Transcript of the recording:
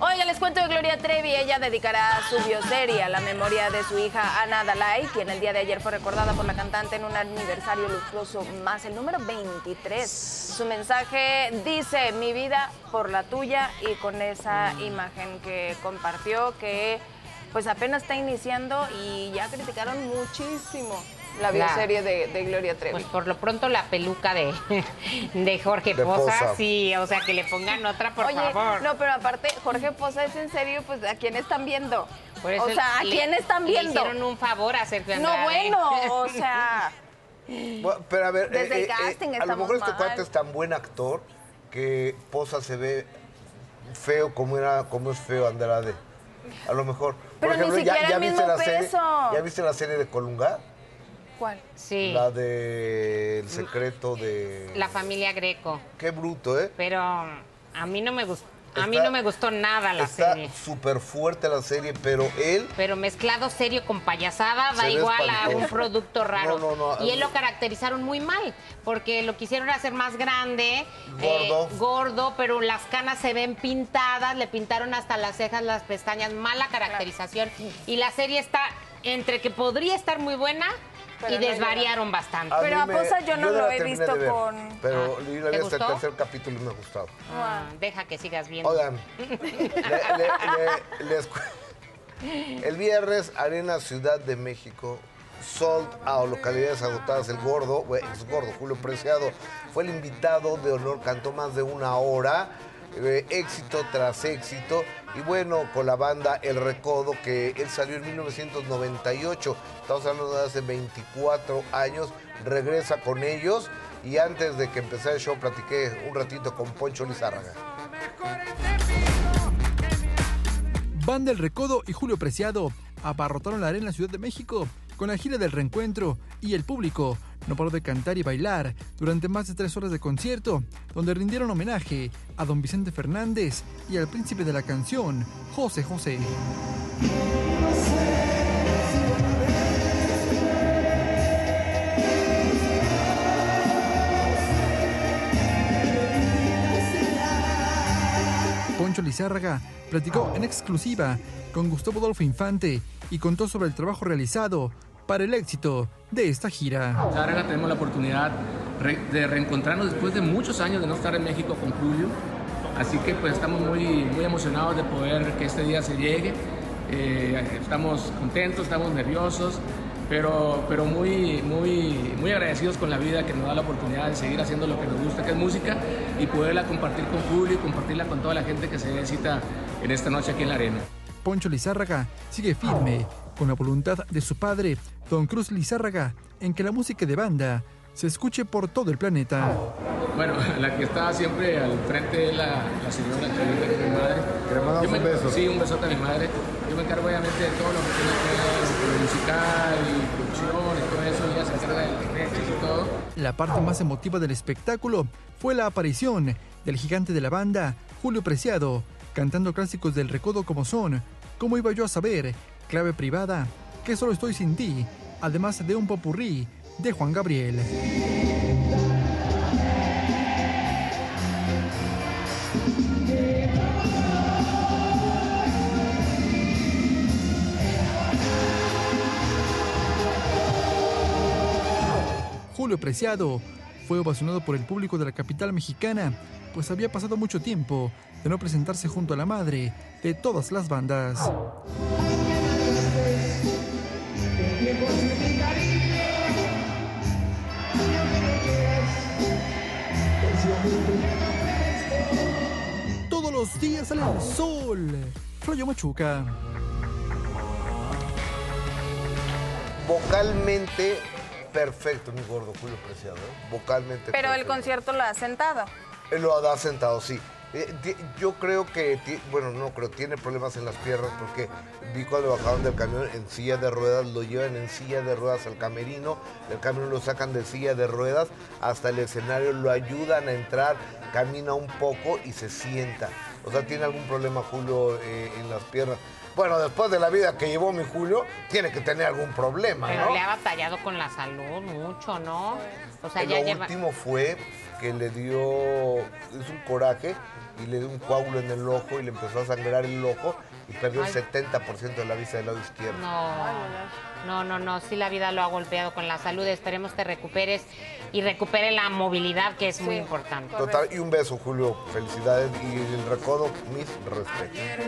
Oiga, les cuento de Gloria Trevi. Ella dedicará su bioserie a la memoria de su hija Ana Dalai, quien el día de ayer fue recordada por la cantante en un aniversario luctuoso más, el número 23. Su mensaje dice, mi vida por la tuya, y con esa imagen que compartió, que pues apenas está iniciando y ya criticaron muchísimo la bioserie de, de, Gloria Trevi. Pues por lo pronto la peluca de, de Jorge Poza, sí, o sea, que le pongan otra, por favor. No, pero aparte, Jorge Poza es en serio, pues, ¿a quién están viendo? o sea, ¿a quién están viendo? Le hicieron un favor a Sergio Andrade. No, bueno, o sea... pero a ver, Desde el eh, eh, casting a lo mejor este cuate es tan buen actor que Poza se ve feo como era como es feo Andrade. A lo mejor. Pero Por ejemplo, ni siquiera ya, el mismo viste peso. la serie, ¿Ya viste la serie de Colunga? ¿Cuál? Sí. La de El secreto de... La familia Greco. Qué bruto, ¿eh? Pero a mí no me gustó. A mí no me gustó nada la serie. Está súper fuerte la serie, pero él... Pero mezclado serio con payasada da igual a un producto raro. No, no, no. Y él lo caracterizaron muy mal, porque lo quisieron hacer más grande, gordo, eh, gordo pero las canas se ven pintadas, le pintaron hasta las cejas, las pestañas, mala caracterización. Y la serie está entre que podría estar muy buena y desvariaron bastante. pero a Poza yo no lo he visto con. Pero ah, yo la vi hasta el tercer capítulo y me ha gustado. Ah, deja que sigas viendo. Oigan, el viernes, Arena Ciudad de México, sold a localidades agotadas. El gordo, ex gordo, Julio Preciado, fue el invitado de honor, cantó más de una hora. Eh, éxito tras éxito. Y bueno, con la banda El Recodo, que él salió en 1998, estamos hablando de hace 24 años, regresa con ellos. Y antes de que empezara el show, platiqué un ratito con Poncho Lizárraga. Banda El Recodo y Julio Preciado abarrotaron la arena en la Ciudad de México con la gira del reencuentro y el público no paró de cantar y bailar durante más de tres horas de concierto, donde rindieron homenaje a don Vicente Fernández y al príncipe de la canción, José José. Poncho Lizárraga platicó en exclusiva con Gustavo Adolfo Infante y contó sobre el trabajo realizado para el éxito de esta gira. Ahora tenemos la oportunidad de reencontrarnos después de muchos años de no estar en México con Julio. Así que pues estamos muy, muy emocionados de poder que este día se llegue. Eh, estamos contentos, estamos nerviosos, pero, pero muy, muy, muy agradecidos con la vida que nos da la oportunidad de seguir haciendo lo que nos gusta, que es música, y poderla compartir con Julio y compartirla con toda la gente que se necesita en esta noche aquí en la arena. Poncho Lizárraga sigue firme con la voluntad de su padre, Don Cruz Lizárraga, en que la música de banda se escuche por todo el planeta. Bueno, la que está siempre al frente es la, señora que es mi madre. ¿Le mandamos un beso? Sí, un besote a mi madre. Yo me encargo obviamente de todo lo que tiene que ver con musical y producción y todo eso. Ella se encarga de los y todo. La parte más emotiva del espectáculo fue la aparición del gigante de la banda, Julio Preciado, cantando clásicos del recodo como son ¿Cómo iba yo a saber? Clave privada, que solo estoy sin ti, además de un popurrí de Juan Gabriel. Julio Preciado fue ovacionado por el público de la capital mexicana, pues había pasado mucho tiempo de no presentarse junto a la madre de todas las bandas. Días sale el sol. Floyo Machuca. Vocalmente perfecto, mi gordo Julio Preciado. ¿eh? Vocalmente Pero el concierto lo ha sentado. Lo ha sentado, sí. Eh, yo creo que, bueno, no creo, tiene problemas en las piernas porque vi cuando bajaron del camión en silla de ruedas, lo llevan en silla de ruedas al camerino, el camión lo sacan de silla de ruedas hasta el escenario, lo ayudan a entrar, camina un poco y se sienta. O sea, tiene algún problema Julio eh, en las piernas. Bueno, después de la vida que llevó mi Julio, tiene que tener algún problema, Pero le ha batallado con la salud mucho, ¿no? O sea, ya lo último fue que le dio, es un coraje, y le dio un coágulo en el ojo y le empezó a sangrar el ojo y perdió el 70% de la vista del lado izquierdo. No, no, no, no, sí la vida lo ha golpeado con la salud. Esperemos te recuperes y recupere la movilidad, que es muy importante. Total, y un beso, Julio. Felicidades y el recodo, mis respetos.